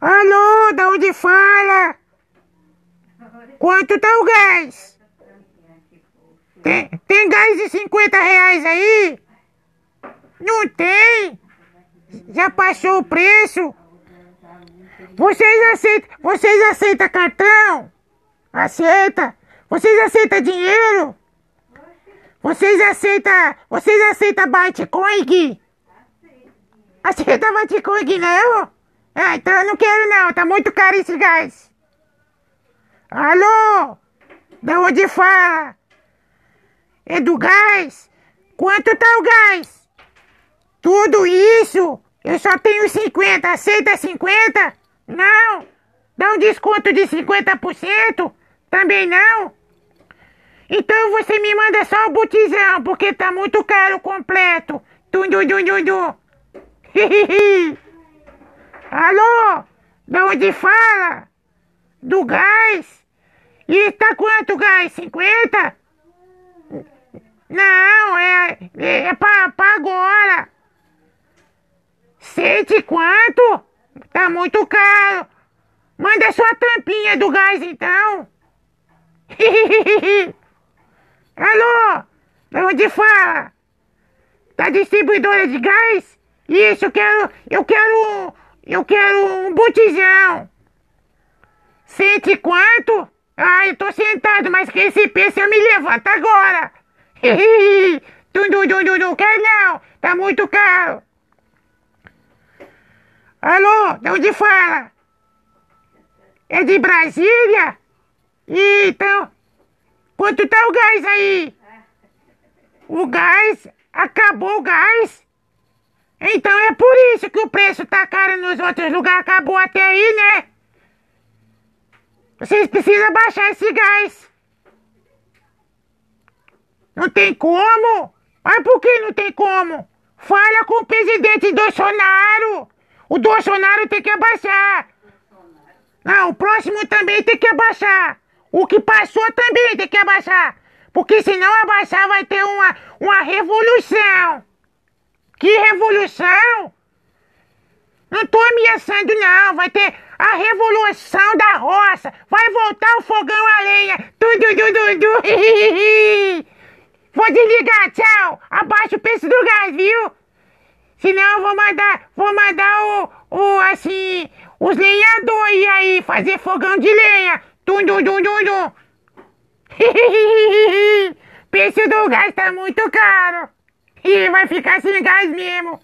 Alô, da onde fala? Quanto tá o gás? Tem, tem gás de 50 reais aí? Não tem? Já passou o preço? Vocês aceitam, vocês aceitam cartão? Aceita? Vocês aceitam dinheiro? Vocês aceitam, vocês aceitam Bitcoin? Aceita Bitcoin não? Ah, então eu não quero não, tá muito caro esse gás. Alô? Da onde fala? É do gás? Quanto tá o gás? Tudo isso? Eu só tenho 50, aceita 50? Não. Dá um desconto de 50%? Também não? Então você me manda só o botizão, porque tá muito caro o completo. Tum, dum, dum, dum, dum. Alô? Da onde fala? Do gás? E tá quanto gás? 50? Não, é, é, é pra, pra agora. Cento quanto? Tá muito caro. Manda sua tampinha do gás então. Alô? Da onde fala? Da distribuidora de gás? Isso, eu quero. Eu quero. Eu quero um botijão. Cento e quanto? Ah, eu tô sentado, mas que esse eu me levanto agora. Dum, dum, dum, dum. Quer não? Tá muito caro. Alô, de onde fala? É de Brasília? Então, quanto tá o gás aí? O gás? Acabou o gás? Então é por isso que o preço tá caro nos outros lugares, acabou até aí, né? Vocês precisam baixar esse gás. Não tem como? Mas por que não tem como? Fala com o presidente Bolsonaro. O Bolsonaro tem que abaixar. Não, o próximo também tem que abaixar. O que passou também tem que abaixar. Porque se não abaixar vai ter uma, uma revolução. Que revolução? Não tô ameaçando não, vai ter a revolução da roça. Vai voltar o fogão a lenha. Tudo, tudo, tudo. Vou desligar, tchau. Abaixa o preço do gás, viu? Senão eu vou mandar, vou mandar o, o assim, os lenhadores aí fazer fogão de lenha. Tum, dum, dum, dum, dum. preço do gás tá muito caro. E vai ficar sem gás mesmo.